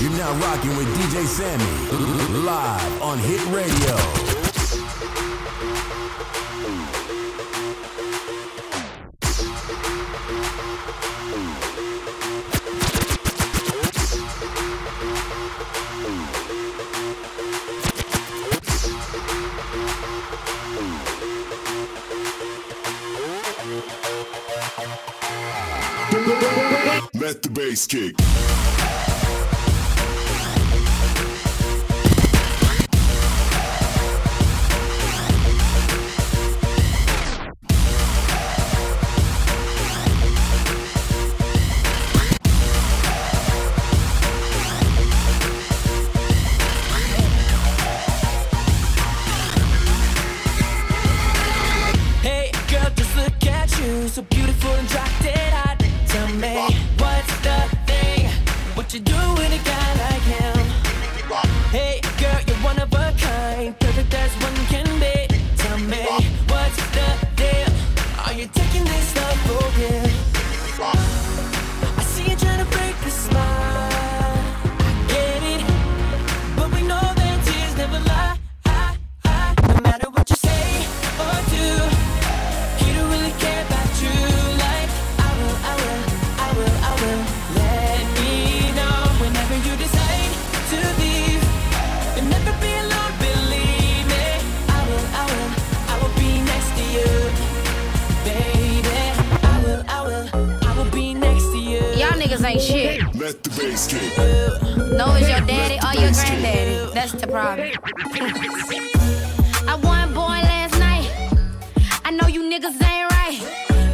You're now rocking with DJ Sammy live on Hit Radio. Bass kick. Your daddy or your granddaddy. That's the problem. I won born last night. I know you niggas ain't right.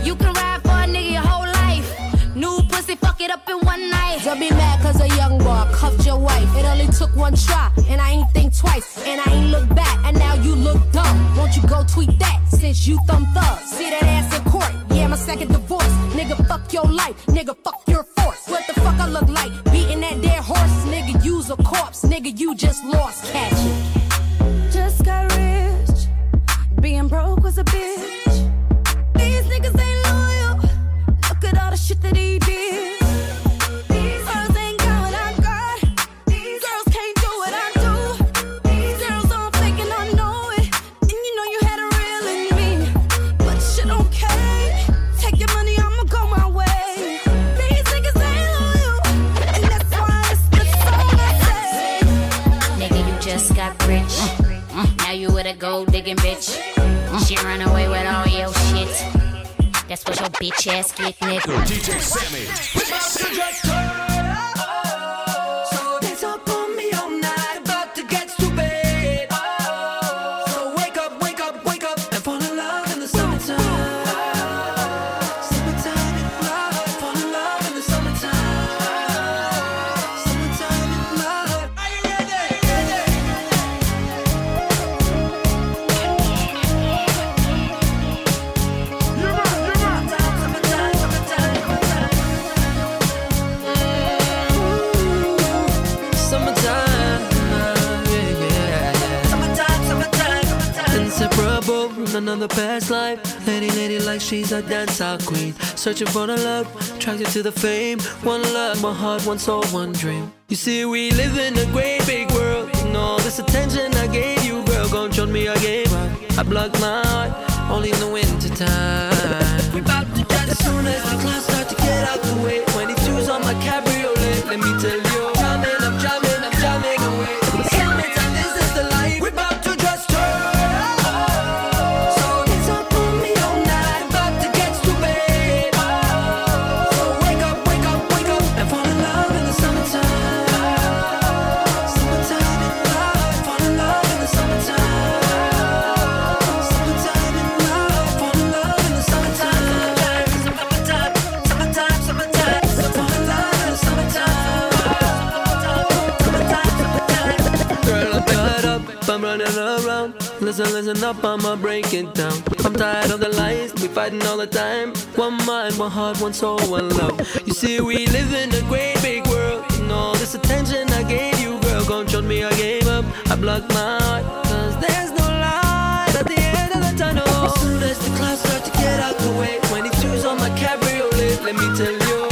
You can ride for a nigga your whole life. New pussy, fuck it up in one night. Don't be mad cause a young boy cuffed your wife. It only took one try, and I ain't think twice. And I ain't look back, and now you look dumb. Won't you go tweet that since you thumb thug? See that ass in court, yeah, my second divorce. Nigga, fuck your life, nigga, fuck your Nigga, you just lost, catch digging bitch. She run away with all your shit. That's what your bitch ass get, nigga. DJ Sammy. From another past life. Lady, lady, like she's a dancehall queen. Searching for the love, attracted to the fame. One love, one heart, one soul, one dream. You see, we live in a great big world. And all this attention I gave you, girl, controlled me, I gave up. I blocked my heart, only in the winter time. We about to dance as soon as the clouds start to get out the way. 22's on my cabriolet, let me tell you. Jamming, I'm jamming, I'm jamming away. Summertime, this is the life. We about Listen, listen up, I'ma break it down. I'm tired of the lies, we fighting all the time. One mind, one heart, one soul, one love. You see, we live in a great big world. And all this attention I gave you, girl, controlled me, I gave up. I blocked my heart, cause there's no light at the end of the tunnel. As soon as the clouds start to get out the way, 22's on my cabriolet, let me tell you.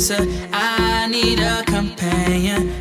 I need a companion.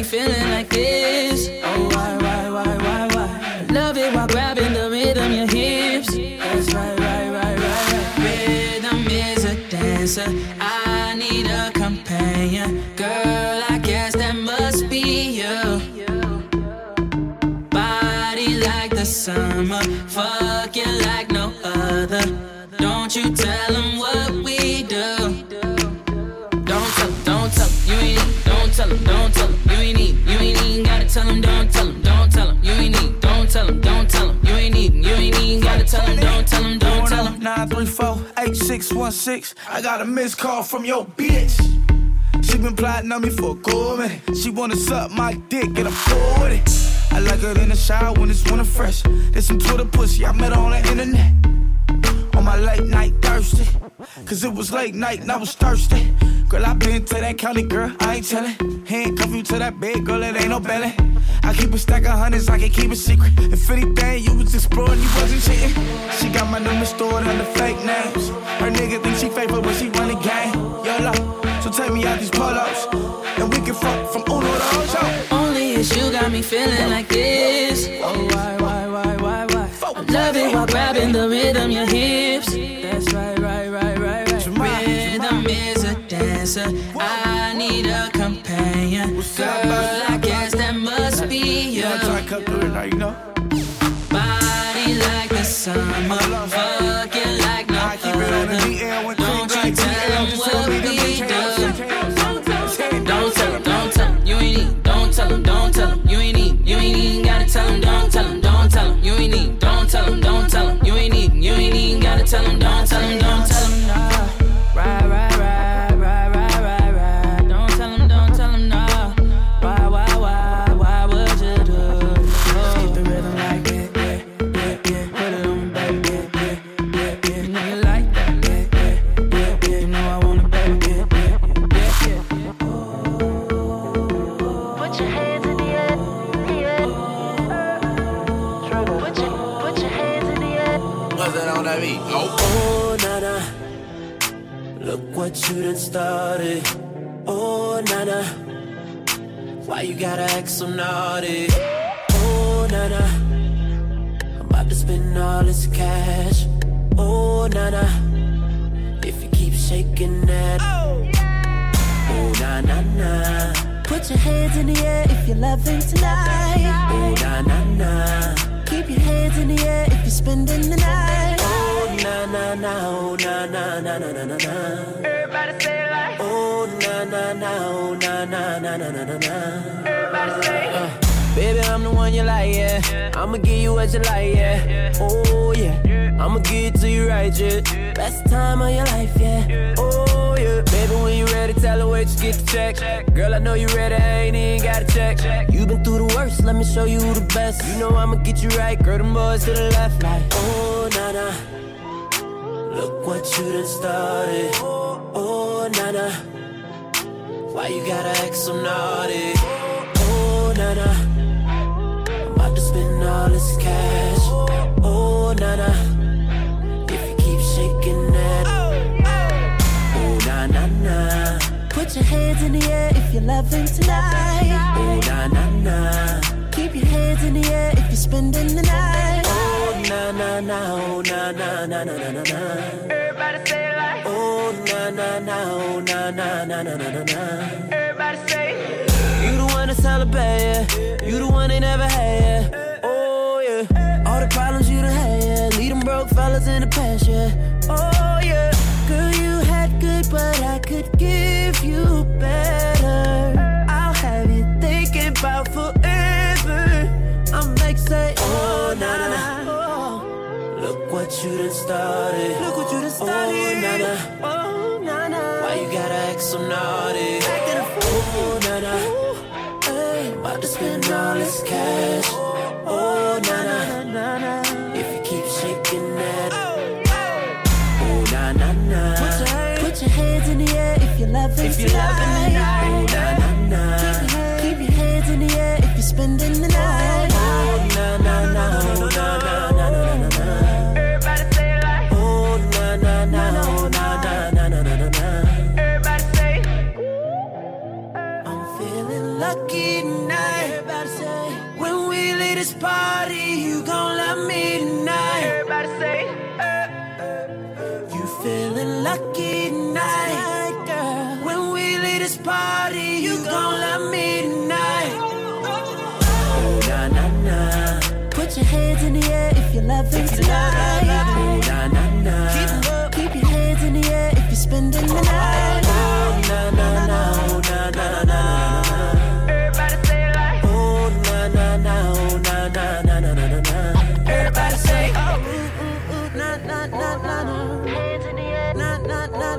Me feeling like this. Oh, why, why, why, why, why? Love it while grabbing the rhythm, your hips. That's right, right, right, right, right. Rhythm is a dancer. I need a companion. Girl, I guess that must be you. Body like the summer, fuck you like no other. Don't you tell them what we do. Don't tell don't tell you ain't don't tell them, don't tell them, tell them, don't tell them, don't tell them, you ain't need, don't tell them, don't tell them, you ain't need, you ain't even gotta tell them, don't tell them, don't tell them. 934-8616. I got a missed call from your bitch. She been plotting on me for a cool minute. She wanna suck my dick and I'm with it. I like her in the shower when it's winter fresh. There's some Twitter pussy, I met on the internet. On my late night thirsty. Cause it was late night and I was thirsty. Girl, I been to that county, girl, I ain't tellin'. Handcuff you to that bed, girl, it ain't no belly. I keep a stack of hundreds, I can keep a secret. If anything, you was exploring, you wasn't cheating. She got my number stored under fake names. Her nigga think she faithful when she run the game. YOLO, so take me out these polos. And we can fuck from Uno to Ocho. Only it's you got me feeling like this. Oh, why, why, why, why, why? I love it while grabbing the rhythm, your hips. A dancer. I need a companion. Girl, I guess that must be you. You know, cut through now, you know. Body like the summer, fuck you like no I keep it on the other. DL Don't you like tell them what tell me them we do. Don't tell them, don't tell them, you ain't need, don't tell them, don't tell them, you ain't need, you ain't even gotta tell them, don't tell them, don't tell them, you ain't need, don't tell them, don't tell them, you ain't need, you ain't even gotta tell don't tell them, don't tell them, spending the night. Oh, nah, nah, nah. Oh, nah, nah, nah, nah, nah, nah, nah. Everybody say it like, Oh, nah, nah, nah. Oh, nah, nah, nah, nah, nah, nah, nah. everybody say it. You the one to celebrate, yeah. You the one they never had, yeah. Oh, yeah. All the problems you done had, yeah. Lead them broke fellas in the past, yeah. Done started. Look what you done oh, started. Oh, nah. Oh, nah. Why you gotta act so naughty? Acting a fool. Oh, nah, nah. Hey, About to spend all this cash. Oh, nah. nah, nah. If you keep shaking that. Oh, nah, nah, nah. Put your hands in the air if you're loving If you're loving tonight. Party, you gon' love me tonight. Everybody say it. You feeling lucky tonight, girl. When we leave this party, you gon' love me tonight. Oh, nah, nah, nah. Put your hands in the air if you're loving tonight. Oh, nah, nah, nah.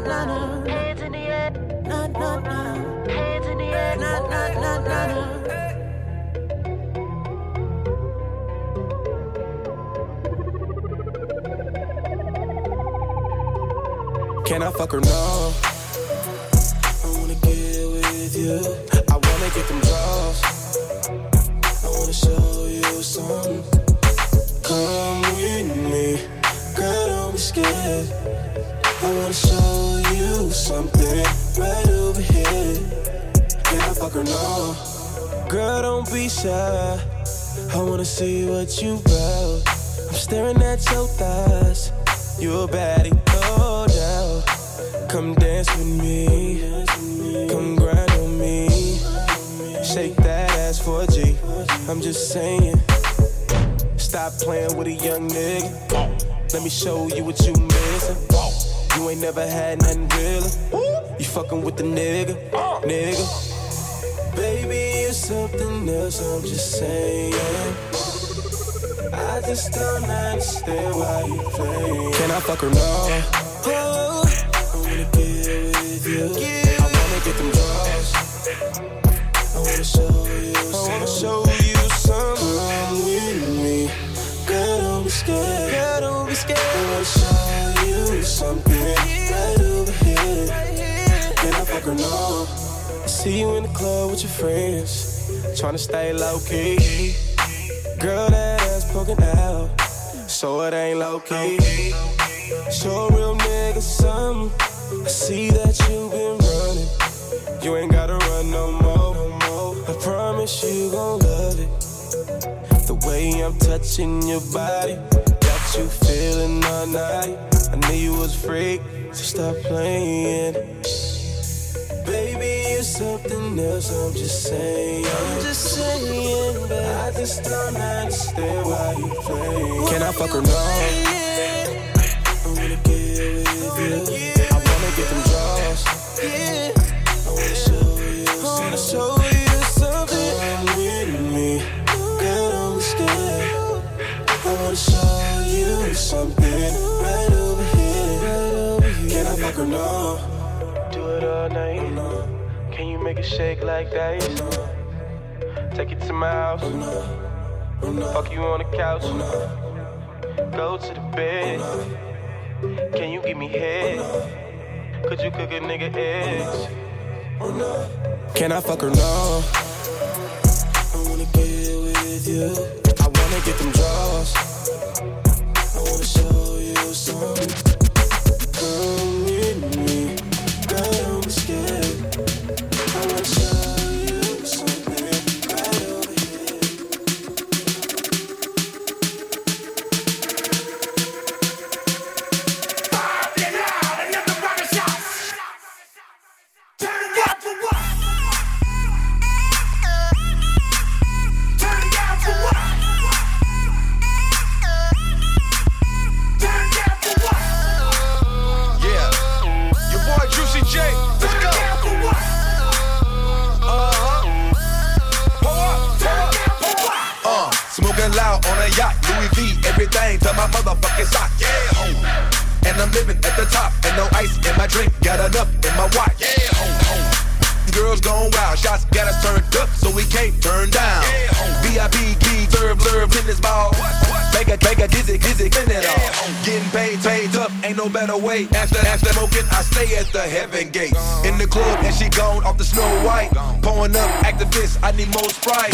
Na na hands in the air, Na na na. hands in the air. Na na na na na. Can I fuck her? No. I wanna get with you. I wanna get them draws. I wanna show you something. Come with me, girl. Don't be scared. I wanna show you something right over here. I fuck her? No. Girl, don't be shy. I wanna see what you about. I'm staring at your thighs. You're a baddie, no doubt. Come dance with me. Come grind on me. Shake that ass for G. I'm just saying. Stop playing with a young nigga. Let me show you what you missing. You ain't never had nothing real. You fucking with the nigga, nigga. Baby, you're something else. I'm just saying. I just don't understand why you play. Can I fuck her now? Oh, I wanna get with you. I wanna get them draws. I wanna show you. I wanna show you something. Come with me. Girl, don't be scared. Girl, don't be scared. I you something right over here. Can I fuck her now? I see you in the club with your friends, tryna stay low key. Girl, that ass poking out, so it ain't low key. Show a real nigga something. I see that you been running. You ain't gotta run. No more. I promise you gon' love it. The way I'm touching your body, got you feeling all night. I knew you was a freak, so stop playing. Baby, you're something else. I'm just saying. I'm just saying, but I just don't understand why you play. Can I fuck her now? You something right over here. Right over here. Can I fuck her now? make it shake like that. Take it to my house. Fuck you on the couch. Go to the bed. Can you give me head? Could you cook a nigga eggs? Can I fuck her now? I wanna get with you. I wanna get them draws. I wanna show you something. Yeah, ho, ho. Girls gone wild, shots got us turned up, so we can't turn down. Yeah, ho. VIP key, serve, in this ball. Make a, make a dizzy, dizzy, in it all. Getting paid, paid up, ain't no better way. After, after smoking, I stay at the heaven gate. In the club, and she gone off the snow white. Pouring up, Actavis, I need more Sprite.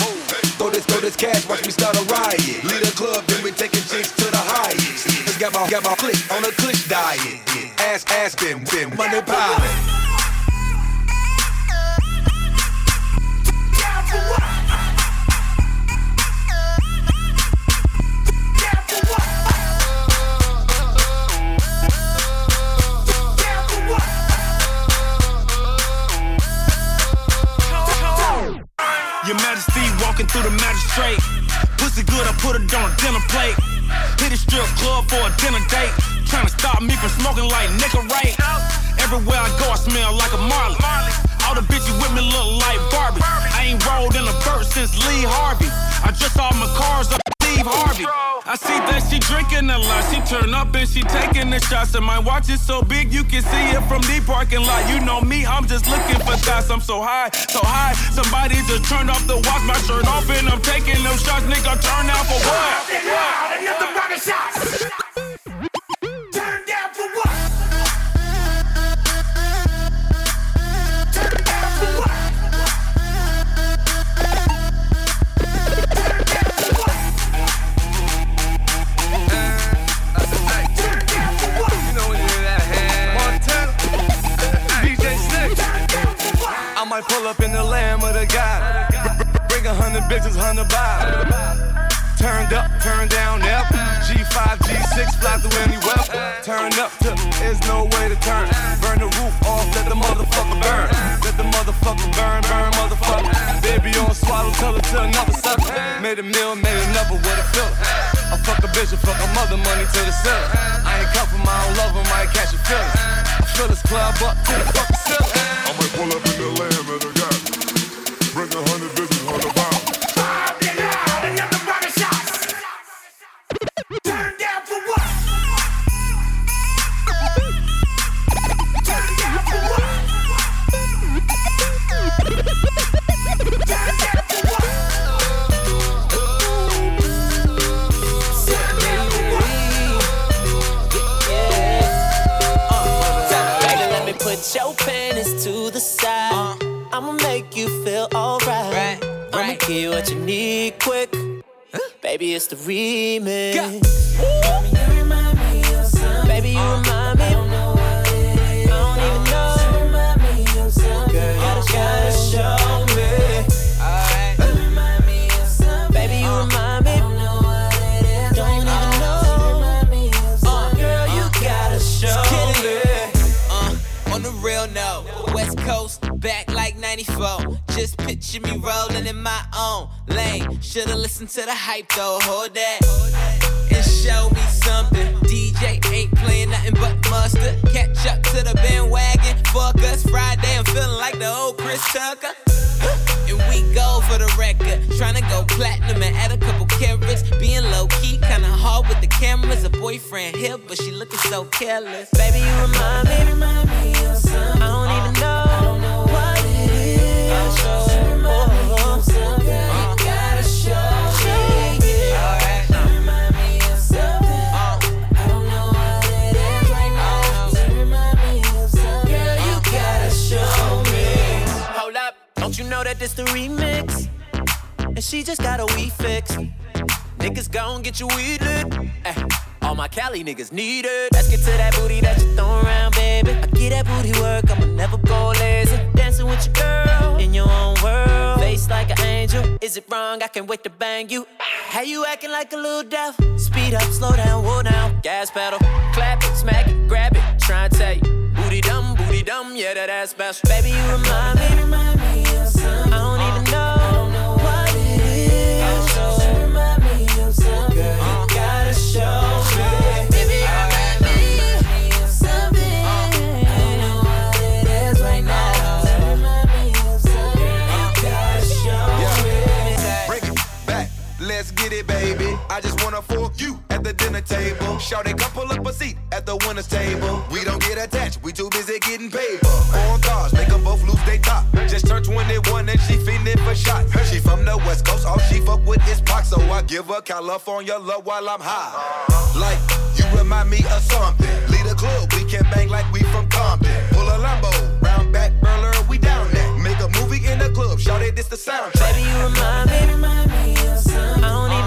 Throw this, throw this cash, watch me start a riot. Lead a club, then we taking chicks to the highest. Get my, get my click on a click diet. Ass, ass, bim, bim, money piling. Through the magistrate. Pussy good, I put it on a dinner plate. Hit a strip club for a dinner date. Trying to stop me from smoking like nigga right. Everywhere I go, I smell like a Marley. All the bitches with me look like Barbie. I ain't rolled in a verse since Lee Harvey. I just saw my cars up Steve Harvey. I see that she drinking a lot. She turn up and she taking the shots. And my watch is so big you can see it from the parking lot. You know me, I'm just looking for thoughts. I'm so high, so high. Somebody just turned off the watch, my shirt off, and I'm taking them shots. Nigga, turn out for what? Another round of shots. Might pull up in the lamb of the God. Bring a hundred bitches, hundred by. Turned up, turned down, yep. G5, G6, fly through any weapon. Turn up to, there's no way to turn. Burn the roof off, let the motherfucker burn. Let the motherfucker burn, burn, motherfucker. Baby on swallow, tell her to another sucker. Made a meal, made another with a filler. I fuck a bitch, I fuck a mother, money to the ceiling. I ain't cuff 'em, I don't love 'em, I ain't catch a feeling. I fill this club up to the fucking ceiling. I might pull up in the lamb it's the remix. Baby, you remind me. I don't know what it is. I don't even know. You remind me of something. Girl, you just gotta show me. Alright. Baby, you remind me. I Don't know what it is. Don't even know. You remind me of Uh, girl, you gotta show me. Uh, on the real note, West Coast, back like 94. Just picture me rolling in my own. Should've listened to the hype though, hold that. And show me something. DJ ain't playing nothing but mustard. Catch up to the bandwagon. Fuck us Friday, I'm feeling like the old Chris Tucker. And we go for the record. Trying to go platinum and add a couple carats. Being low key, kinda hard with the cameras. A boyfriend here, but she looking so careless. Baby, you remind me. I don't even know what it is. Just got a wee fix. Niggas gon' get you weed lit. Eh, Ay, all my Cali niggas need it. Let's get to that booty that you throw around, baby. I get that booty work, I'ma never go lazy. Dancing with your girl in your own world. Face like an angel. Is it wrong? I can't wait to bang you. How you acting like a little devil? Speed up, slow down, whoa down. Gas pedal. Clap it, smack it, grab it. Try and tell you. Booty dumb, booty dumb, yeah, that ass special. Baby, you remind me, I just wanna fork you at the dinner table. Shout it, come pull up a seat at the winner's table. We don't get attached, we too busy getting paid. Foreign cars, make them both lose they top. Just turned 21 and she feeling for shots. She from the west coast, all she fuck with is Pac, so I give her California love while I'm high. Like, you remind me of something. Lead a club, we can bang like we from Compton. Pull a Lambo, round back, burler, we down there. Make a movie in the club, shout it, this the soundtrack. Baby, you remind me, remind me of something. I don't even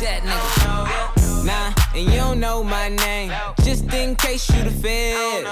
That nigga. Nah, and you don't know my name. Just in case you the feds.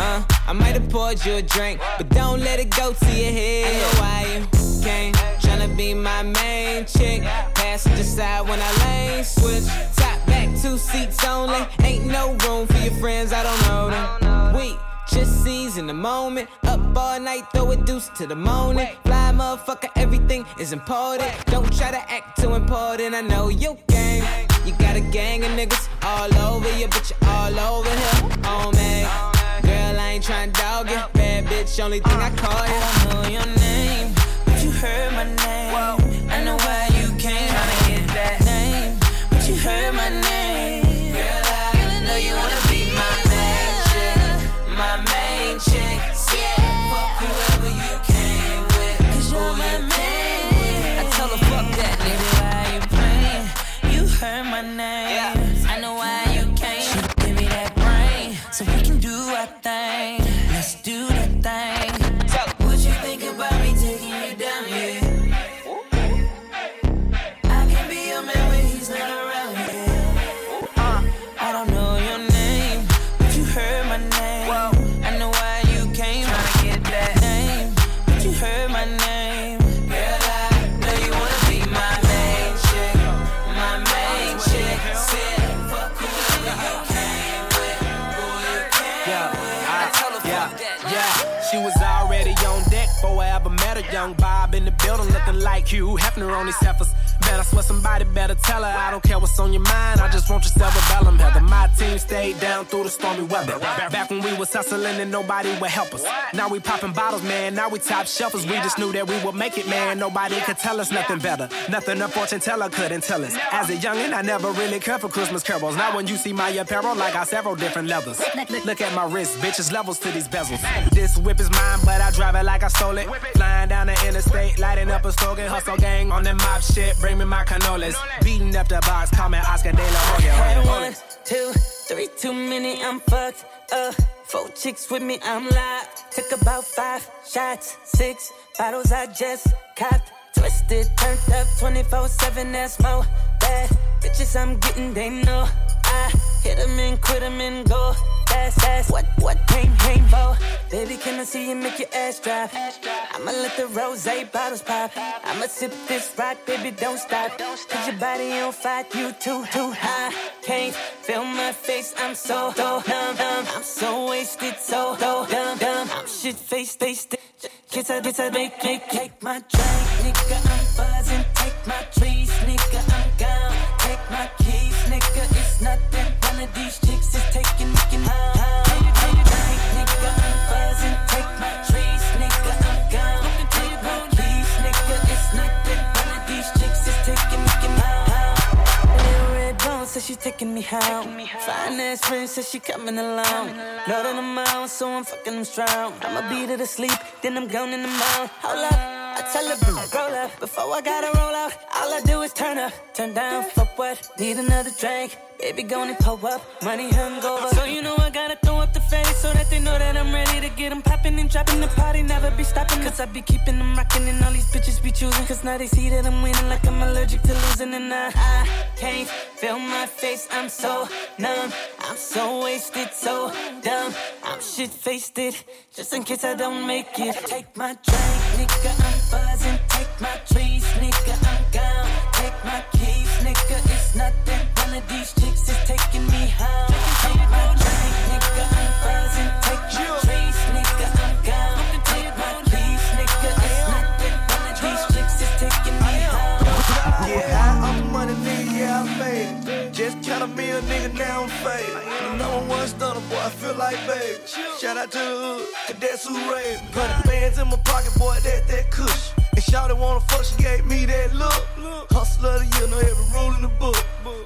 Uh, I might have poured you a drink, but don't let it go to your head. I know why you came, tryna be my main chick. Passenger side when I lane switch. Top back, two seats only. Ain't no room for your friends, I don't know them. We just seize in the moment. Up all night, throw a deuce to the morning. Fly motherfucker, everything is important. Don't try to act too important. I know you gang. You got a gang of niggas all over you, but you all over here. Oh man, girl, I ain't tryna dog you. Bad bitch, only thing I call you. I know your name, but you heard my name. I know why you came, tryna get that name, but you heard my name. Girl, I know you wanna chicks. Yeah. Fuck whoever you came with. Cause you're my man. I tell her, fuck that nigga. Why you playing? You heard my name. Hugh Hefner on these heifers. Man, I swear somebody better tell her. I don't care what's on your mind. I just want your cerebellum. Heather, my team stayed down through the stormy weather. Back when we was hustling and nobody would help us. Now we popping bottles, man. Now we top shelfers. We just knew that we would make it, man. Nobody could tell us nothing better. Nothing a fortune teller couldn't tell us. As a youngin', I never really cared for Christmas carols. Now when you see my apparel, I got several different levels. Look at my wrist, bitches levels to these bezels. This whip is mine, but I drive it like I stole it. Flying down the interstate, lighting up a slogan. Hustle gang on that mob shit. Bring me my cannolis. Beating up the box, call me Oscar De La Hoya. Had Hold it, hold one, two, three too many, I'm fucked up. Four chicks with me, I'm live. Took about five shots, six bottles I just copped. Twisted, turned up 24 7, that's more bad. Bitches I'm getting, they know. I hit 'em and quit 'em and go. That's, that's what, what came for. Baby, can I see you make your ass drop? I'ma let the rose bottles pop. I'ma sip this rock, baby, don't stop. Cause your body on fire, you too, too high. Can't feel my face, I'm so, numb, numb. I'm so wasted, so, dumb, dumb. I'm shit faced, faced. Kiss I, kiss I, make, make, take my drink, nigga, I'm buzzing. Take my trees, nigga, I'm gone. Take my keys, it's nothing. One of these chicks is taking, taking home. Take my drink, nigga, I'm buzzing. Take my trees, nigga, I'm gone. Take nigga, it's nothing. One of these chicks is taking, taking home. Little red bone says she taking me home. Fine ass friend says she coming along. Know that I'm out, so I'm fucking them strong. I'ma beat her to sleep, then I'm gone in the mouth. Hold up. I tell her, roll up. Before I gotta roll out, all I do is turn up, turn down for what? Need another drink. Baby, gonna pull up, money hungover. So you know I gotta throw up the face so that they know that I'm ready to get them popping and dropping the party. Never be stopping, cause I be keeping them rocking and all these bitches be choosing. Cause now they see that I'm winning like I'm allergic to losing. And I, I can't feel my face, I'm so numb. I'm so wasted, so dumb. I'm shit faced it, just in case I don't make it. Take my drink, nigga, I'm buzzing. Take my trees, nigga, I'm gone. Take my keys, nigga, it's nothing. One of these is taking me home. Take my drink, nigga, I'm buzzing. Take my trees, nigga, I'm gone. Take my keys, nigga, it's nothing. One of these chicks is taking me home. Get high, I'm money nigga, yeah, I made it. Just a nigga, now I'm faded. Number one stunner, boy, I feel like baby. Shout out to the hood, cause that's who raised me. Hundred bands in my pocket, boy, that that kush. And Shawty wanna fuck, she gave me that look. Hustler of the year, know every rule in the book.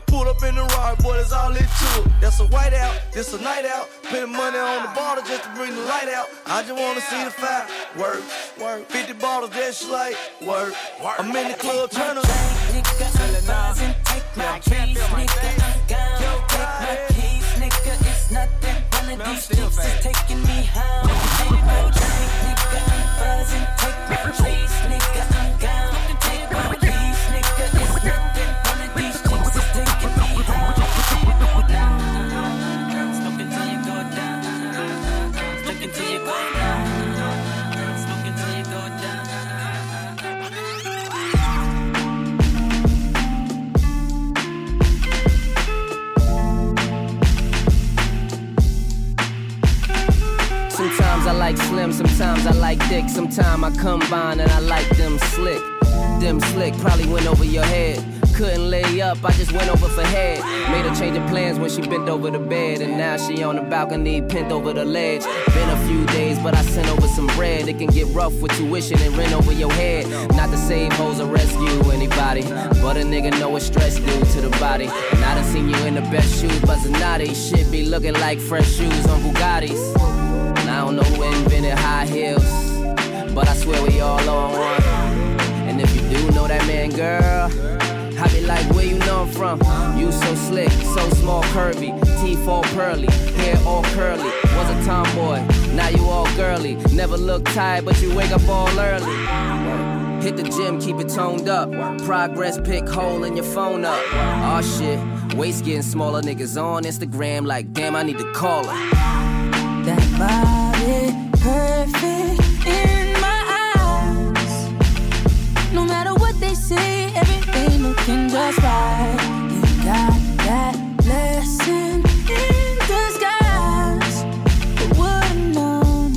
Pulled up in the ride, boy, that's all it took. That's a white out, this a night out. Spending money on the bottle just to bring the light out. I just wanna see the fire. Work, work. 50 bottles, that's like work. I'm in the club, turn up. Nigga, I'm buzzing. Take my nigga, I'm gone. Take my keys, nigga, it's nothing. One of these chicks is taking me home. Take my drink, nigga, I'm buzzing. Take my trees, Sometimes I combine and I like them slick. Them slick probably went over your head. Couldn't lay up, I just went over for head. Made her change of plans when she bent over the bed. And now she on the balcony, pent over the ledge. Been a few days, but I sent over some bread. It can get rough with tuition and rent over your head. Not to save hoes or rescue anybody. But a nigga know what stress do to the body. And I done seen you in the best shoes, but Zanotti. Shit be looking like fresh shoes on Bugattis. And I don't know who invented high heels, but I swear we all on one. And if you do know that man, girl, I be like, where you know I'm from? You so slick, so small, curvy, teeth all pearly, hair all curly. Was a tomboy, now you all girly. Never look tired, but you wake up all early. Hit the gym, keep it toned up. Progress pick hole in your phone up. Aw oh, shit, waist getting smaller. Niggas on Instagram like, damn, I need to call her. That body perfect looking just right. You got that blessing in disguise. But would've known.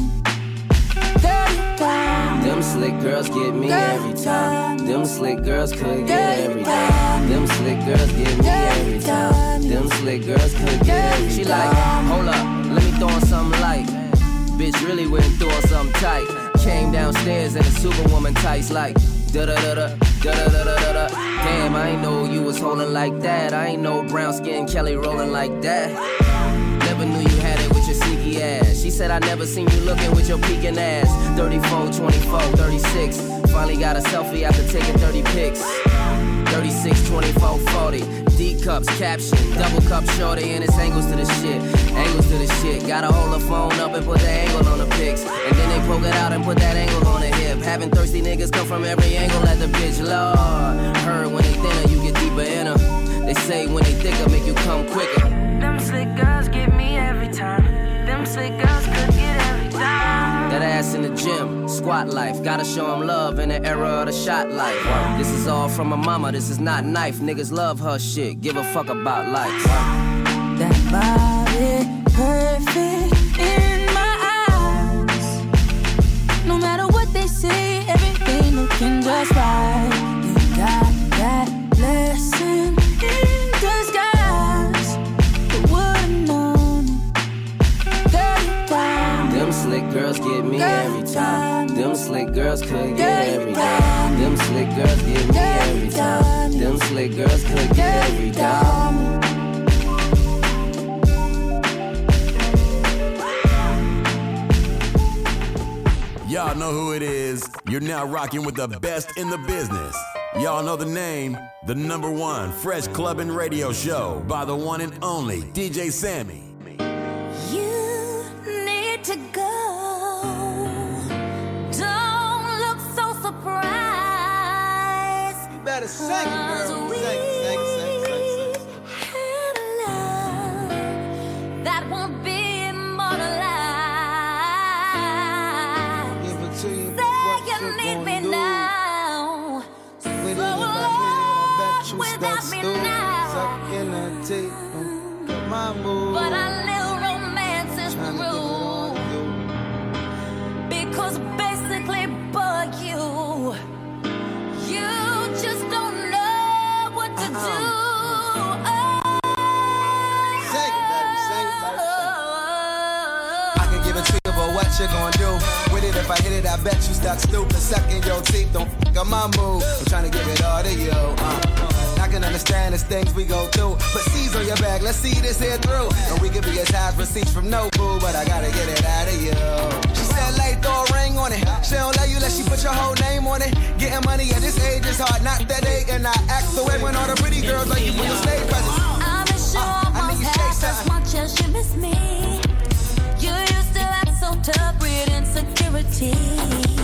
Girl, you got Them slick girls get me every time. Them slick girls could get every time. Them slick girls get me every time. Them slick girls could get every She like, hold up, let me throw on something light. Bitch really went threw on something tight. Came downstairs in a superwoman tights like da da da da da da da da da. Damn, I ain't know you was holding like that. I ain't know brown skin Kelly rolling like that. Never knew you had it with your sneaky ass. She said I never seen you looking with your peeking ass. 34, 24, 36. Finally got a selfie after taking 30 pics. 36, 24, 40. D cups, caption, double cup shorty, and it's angles to the shit. Angles to the shit. Gotta hold the phone up and put the angle on the pics. And then they poke it out and put that angle on hip. Having thirsty niggas come from every angle at the bitch. Lord, heard when they thinner, you get deeper in her. They say when they thicker, make you come quicker. Them slick girls get me every time. Them slick girls could get every time. That ass in the gym, squat life. Gotta show 'em love in the era of the shot life. This is all from my mama, this is not knife. Niggas love her shit, give a fuck about life. That body perfect me every time. Them slick girls could get every time. Them slick girls get me every time. Them slick girls could get every time. Y'all know who it is. You're now rocking with the best in the business. Y'all know the name, the number one fresh club and radio show by the one and only DJ Sammy. Better sing it, girl. Sing, sing, bet stupid. Sucking your teeth, don't fuck up my move. I'm trying to give it all to you. Uh. I can understand the things we go through. But C's on your back, let's see this here through. And we could be as high as receipts from no boo, but I gotta get it out of you. She said, lay, throw a ring on it. She don't love you, let she put your whole name on it. Getting money at this age is hard, not that age. And I act the way when all the pretty girls like you for your stage presence. I miss you almost half as much as you miss me. You used to act so tough with insecurity.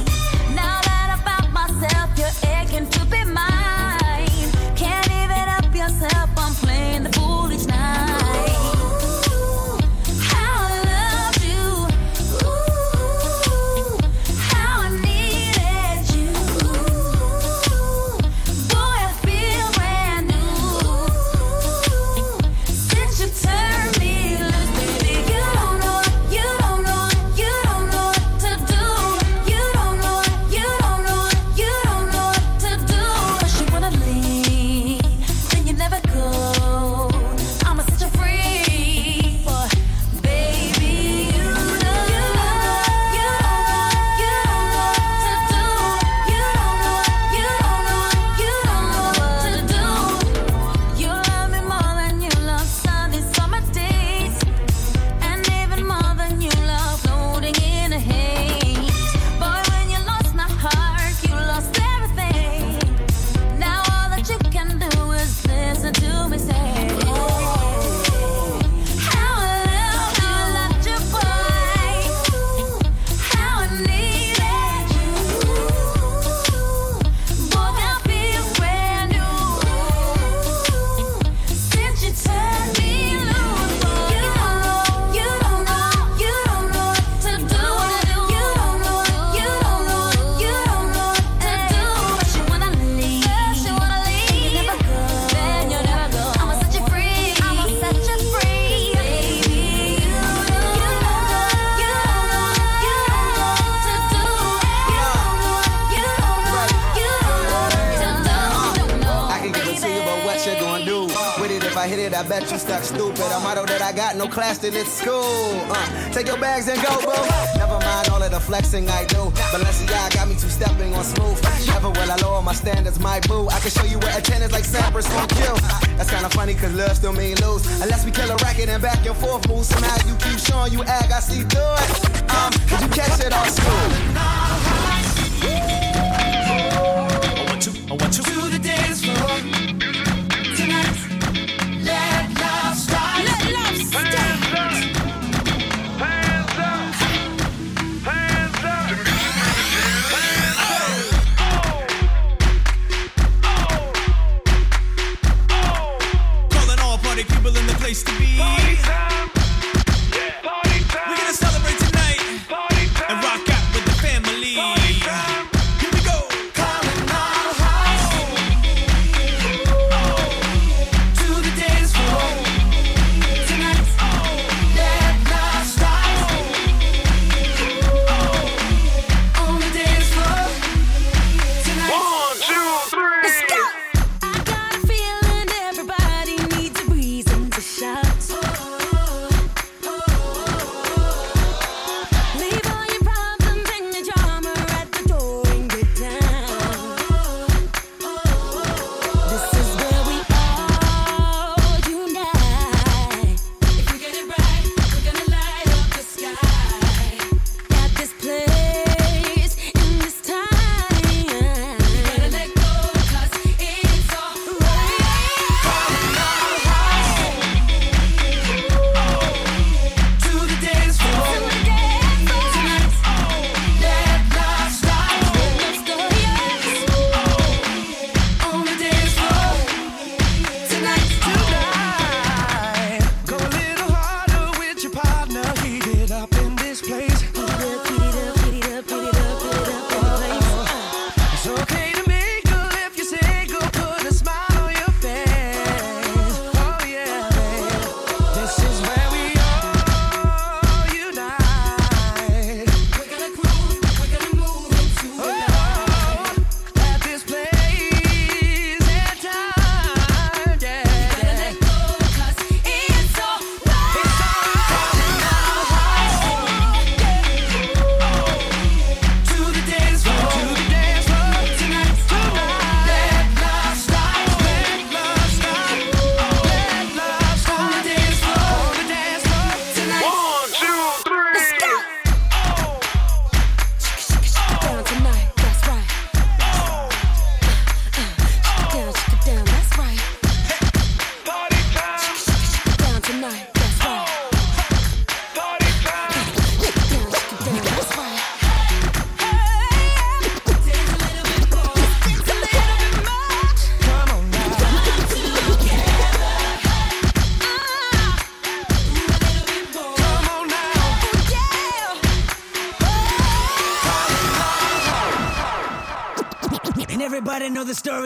That I got, no class till it's school. Uh, take your bags and go, boo. Never mind all of the flexing I do. Balenciaga got me two stepping on smooth. Never will I lower my standards, my boo. I can show you where a 10 is like Cypress on kill. That's kinda funny, cause love still mean lose. Unless we kill a racket and back and forth move. Somehow you keep showing you act, I see through it. Um, you catch it on school?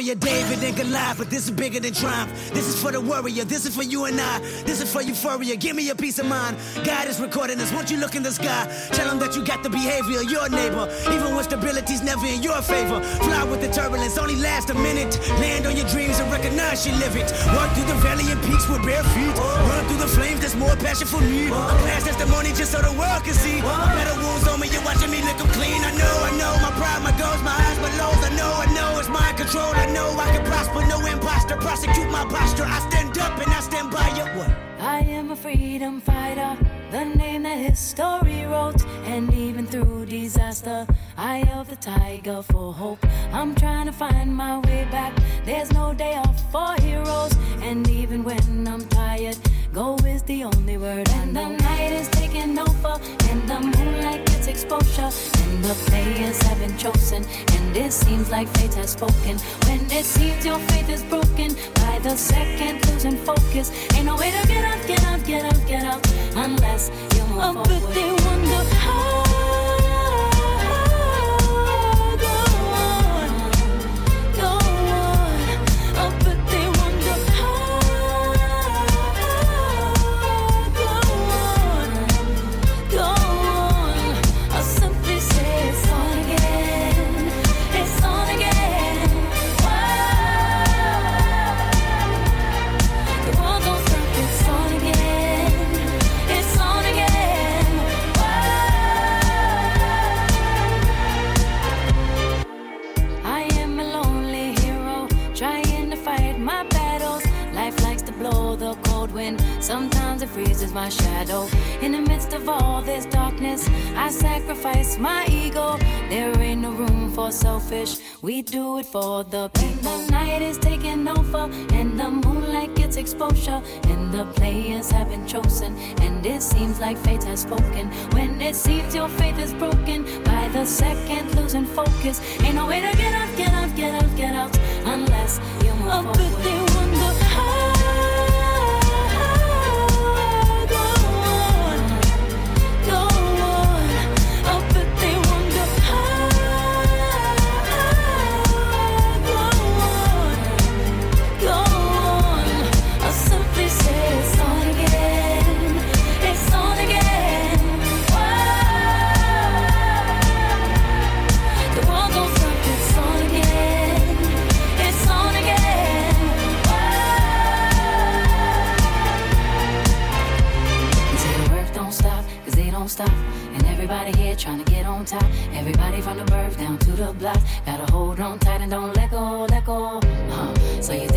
Know the and Goliath, but this is bigger than triumph. This is for the warrior. This is for you and I. This is for euphoria. Give me a peace of mind. God is recording this, won't you look in the sky, tell him that you got the behavior of your neighbor. Even when stability's never in your favor. Fly with the turbulence, only last a minute. Land on your dreams and recognize you live it. Walk through the valley and peaks with bare feet. Run through the flames, there's more passion for me. A past testimony just so the world can see. My better wounds on me, you're watching me 'em clean. I know, I know, my pride, my goals, my highs, my lows. I know, I know, it's mind control. I know I can prosper, no imposter. Prosecute my posture. I stand up and I stand by you. What? I am a freedom fighter, the name that history wrote. And even through disaster, I held the tiger for hope. I'm trying to find my way back. There's no day off for heroes. And even when I'm tired, go is the only word. And the night is taking over, and the moonlight gets exposure. And the players have been chosen, and it seems like fate has spoken. When it seems your faith is broken, by the second losing focus. Ain't no way to get up, get up, get up, get up. unless you move Oh,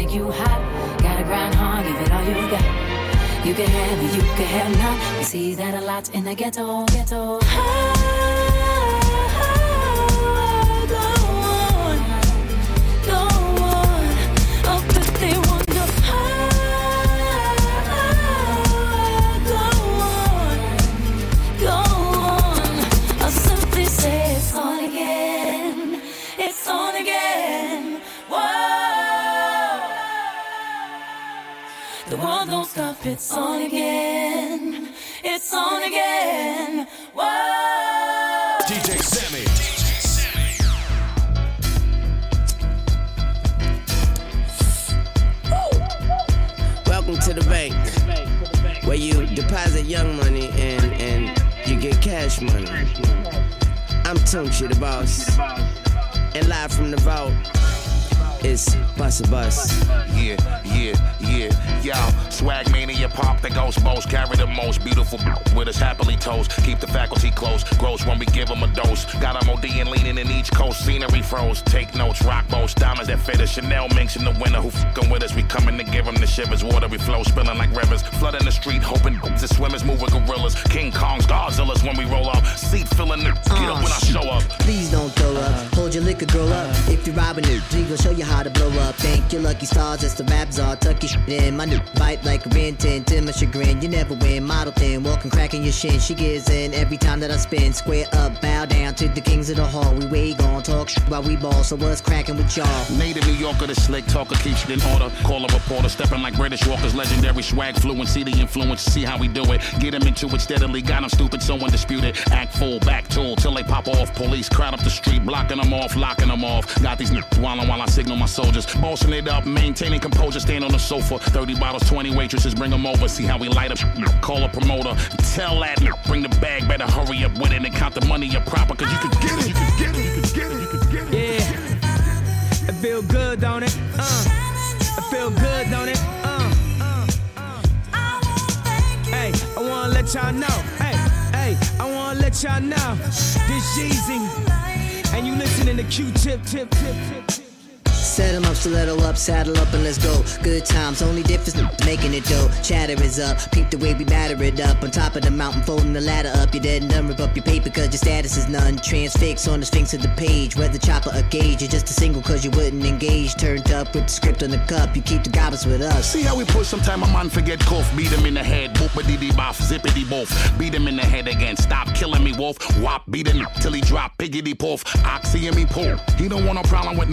so you hot? Gotta grind hard, give it all you got. You can have it, you can have none. We see that a lot in the ghetto, ghetto. Go world. It's on again. It's on again. Whoa. DJ Sammy. Welcome to the bank, where you deposit young money and and you get cash money. I'm Tunchi, the boss, and live from the vault, it's Bus a Bus. Yeah, yeah, yeah, y'all. Swag mania pop the ghost most. Carry the most beautiful with us happily toast. Keep the faculty close. Gross when we give them a dose. Got them OD and leaning in each coast. Scenery froze. Take notes. Rock boats. Diamonds that fit us. Chanel minks in the winter. Who fucking with us? We coming to give them the shivers. Water we flow. Spilling like rivers. Flooding the street. Hoping the swimmers move with gorillas. King Kongs. Godzillas when we roll up. Seat filling the. Get up when I uh, show up. Please don't throw up. Hold your liquor, girl up. If you're robbing it, we gon' show you how to blow up. Thank your lucky stars, that's the rap czar. Tuck your shit in. My new bite like a rin tin. To my chagrin, you never win. Model thin, walking, cracking your shin. She gives in every time that I spin. Square up, bow down to the kings of the hall. We way gon' talk shit while we ball. So what's cracking with y'all? Native New Yorker, the slick talker keeps it in order. Call a reporter, stepping like British Walker's legendary swag fluency, the influence, see how we do it. Get him into it steadily, got him stupid, so undisputed. Act full, back tool, till they pop off. Police crowd up the street, blocking them off, locking them off. Got these wildin' while I signal my soldiers. Bossing it up, maintaining composure, stand on the sofa. 30 bottles, 20 waitresses, bring them over, see how we light up. Call a promoter, tell that bring the bag, better hurry up with it and count the money up proper, cause you can get it, you can get it, you can get it, you can get it. Yeah, it feel good, don't it? Uh, it feel good, don't it? Uh, hey, I wanna let y'all know. Hey, hey, I wanna let y'all know. This Jeezy, and you listening to Q-Tip, tip, tip, tip, tip. Set 'em up, stiletto up, saddle up, and let's go. Good times, only difference making it dough. Chatter is up, peep the way we batter it up. On top of the mountain, folding the ladder up. You're dead and done, rip up your paper, cause your status is none. Transfix on the sphinx of the page. Whether chopper or gauge, you're just a single cause you wouldn't engage. Turned up with the script on the cup, you keep the goblins with us. See how we push sometime a man forget cough. Beat him in the head, boopity dee boff, zippity boff. Beat him in the head again, stop killing me, wolf. Wop, beat him till he drop, piggity poof. Oxy and me pull. He don't want no problem with.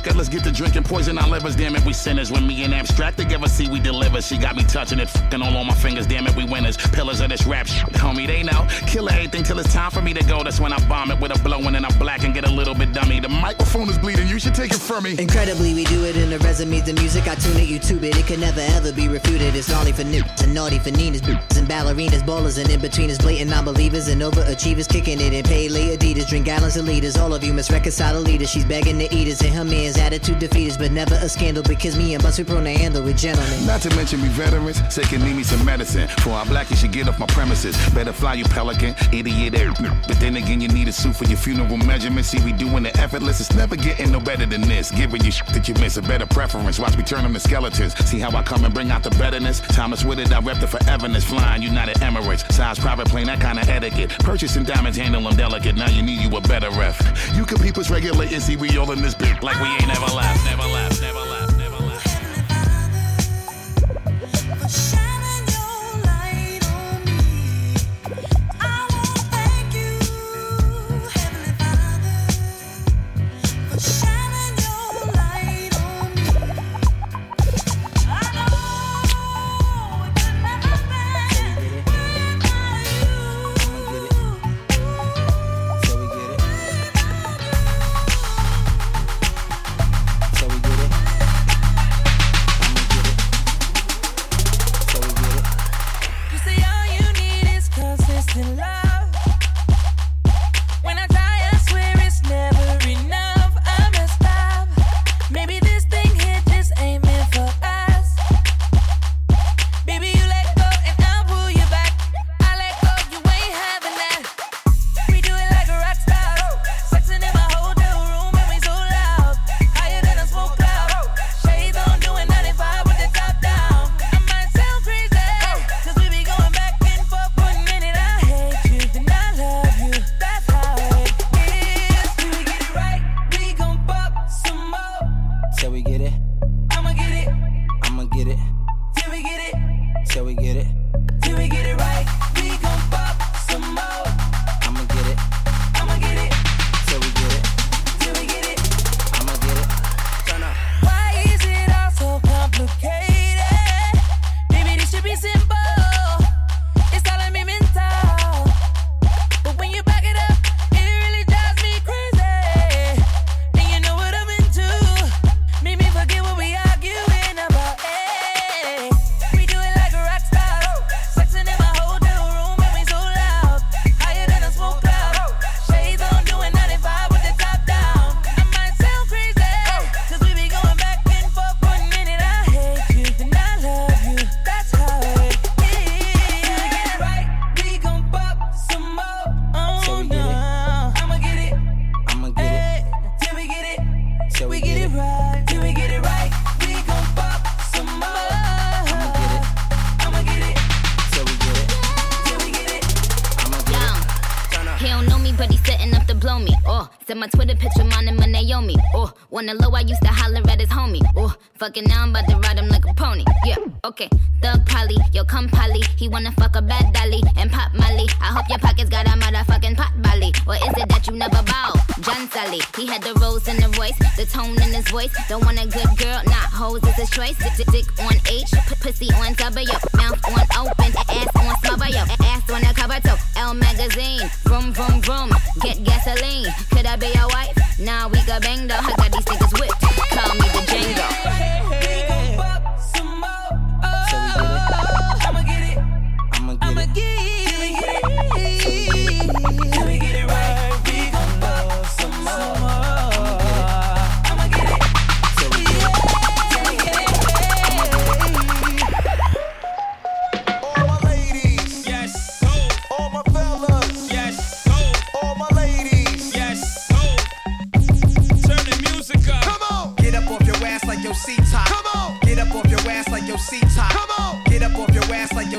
Okay, let's get to drinking poison our livers. Damn it, we sinners. When me and Abstract together, see we deliver. She got me touching it, fucking all on my fingers. Damn it, we winners. Pillars of this rap shit, homie. They know. Killer anything till it's time for me to go. That's when I bomb it with a blowin' and I black and get a little bit dummy. The microphone is bleeding. You should take it from me. Incredibly, we do it in the resume. The music I tune it, YouTube it. It can never ever be refuted. It's naughty for nukes and naughty for ninas, boots and ballerinas, ballers and in between is blatant non-believers and overachievers kicking it in pay lay Adidas. Drink gallons of liters. All of you must reconcile the leaders. She's begging to eat us and her man's at attitude defeatist, but never a scandal because me and Bus we prone to handle with gentlemen. Not to mention we veterans, say can need me some medicine. For I'm black, you should get off my premises. Better fly you pelican, idiot. Eh, but then again, you need a suit for your funeral measurement. See, we doing it effortless. It's never getting no better than this. Giving you shit that you miss, a better preference. Watch me turn them to skeletons. See how I come and bring out the betterness. Thomas with it, I rep the foreverness. Flying United Emirates, size private plane, that kind of etiquette. Purchasing diamonds, handle them delicate. Now you need you a better ref. You can people's us and See, we all in this bitch like we ain't ever never left, never left, never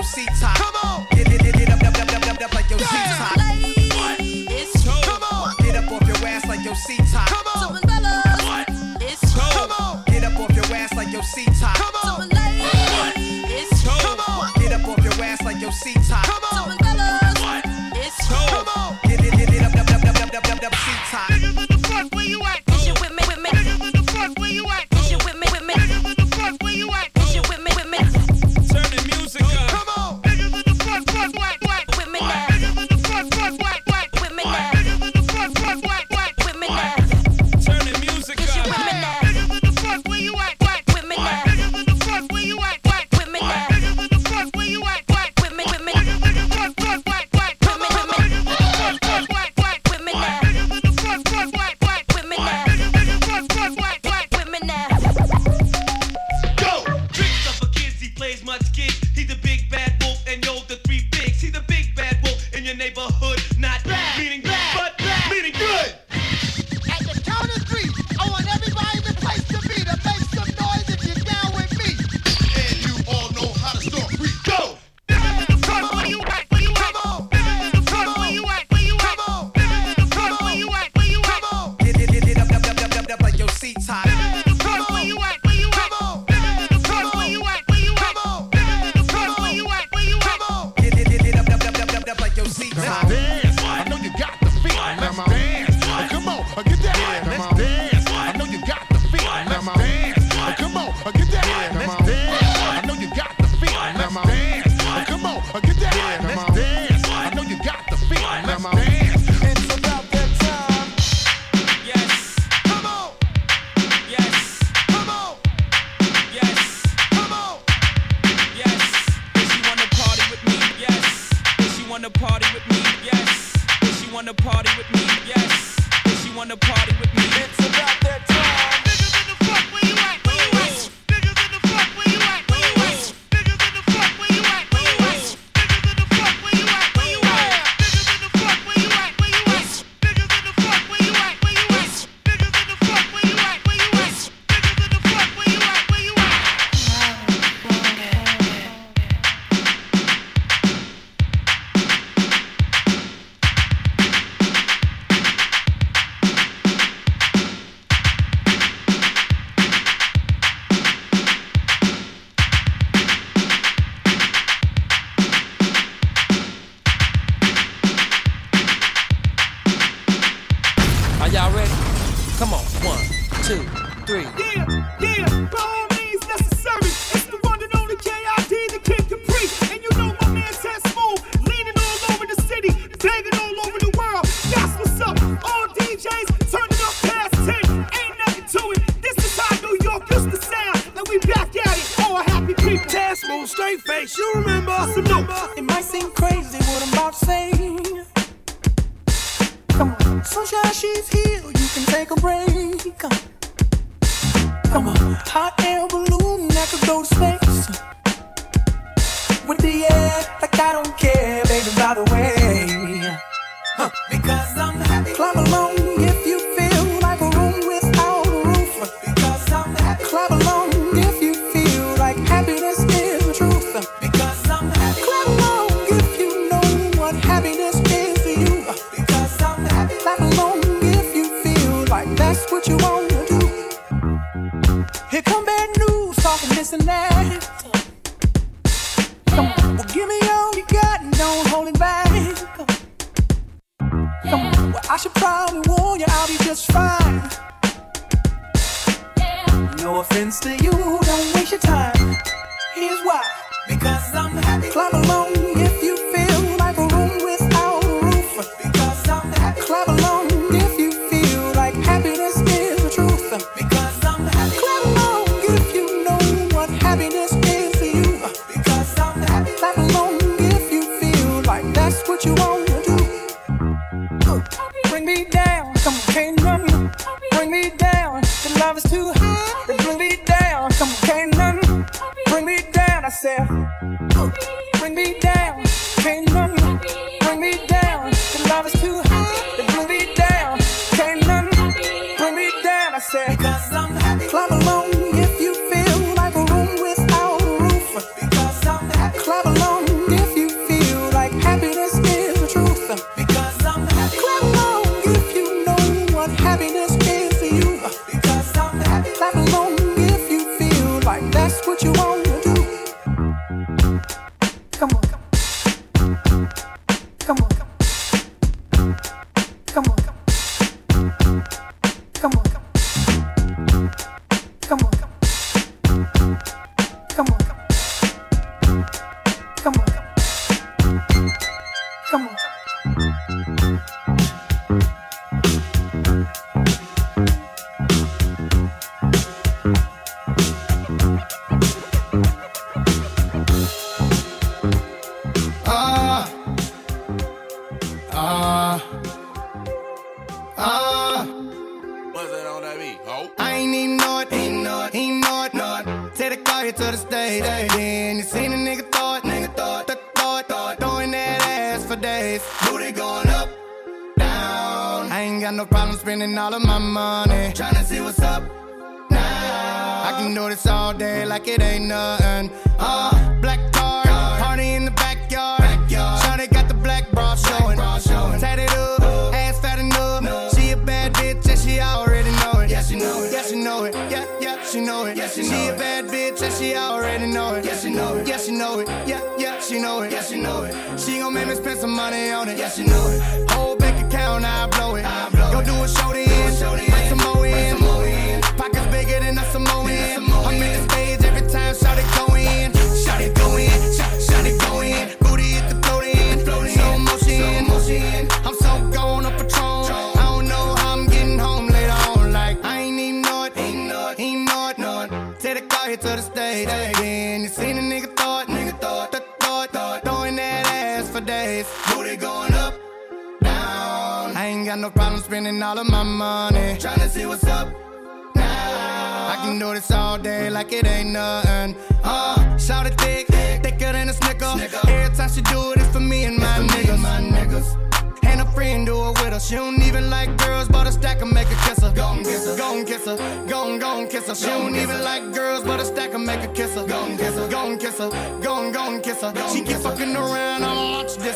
MC Top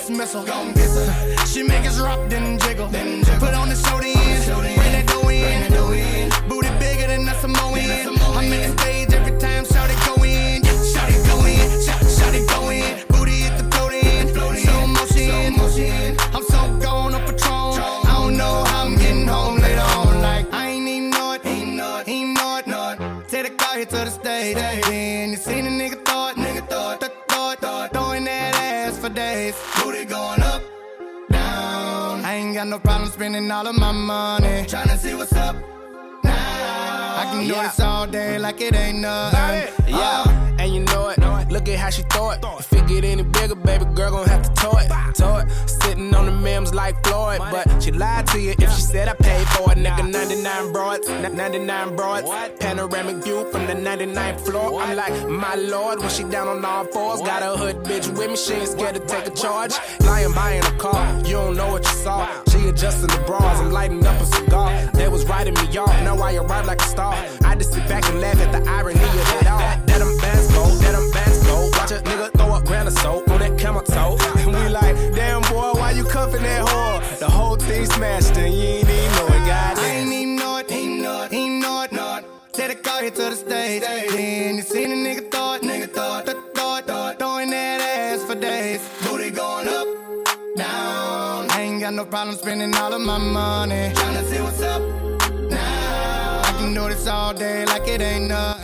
launch dismissal. Gon' kiss her. She make us rock, then jiggle. then Put on the show in, bring that dough in. Booty bigger than a Samoan. I'm in the stage every time, shout it go in. Shout it go in, shout, it go in. Booty hit the float in, slow motion. I'm so gone on Patron. I don't know how I'm getting home later on. Like, I ain't even know it, ain't know it, ain't know it. Take the car here to the stage. Then you seen a no problem spending all of my money. Tryna see what's up now. I can do this all day like it ain't nothing. Yeah, and you know it. Look at how she throw it. If it get any bigger, baby girl gon' have to tow it. Tow it. Sitting on the memes like Floyd, but she lied to you if she said I paid for it. Nigga, 99 broads, n- 99 broads. Panoramic view from the 99th floor. I'm like, my lord, when she down on all fours, got a hood bitch with me. She ain't scared to take a charge. Lying buying a car, you don't know what you saw. She adjusting the bras, I'm lighting up a cigar. They was writing me off, now I arrive like a star. I just sit back and laugh at the irony of. That Watch throw up of soap on that camel toe. And we like, damn boy, why you cuffing that whore? The whole thing smashed and you ain't even know it, I goddamn. ain't even know it, ain't know it, ain't know it, it. Take the car here to the stage. Then you seen a nigga thought, nigga thought, th- thought, thought, throwing that ass for days. Booty going up, down. I ain't got no problem spending all of my money. Tryna see what's up now. I can do this all day like it ain't nothing.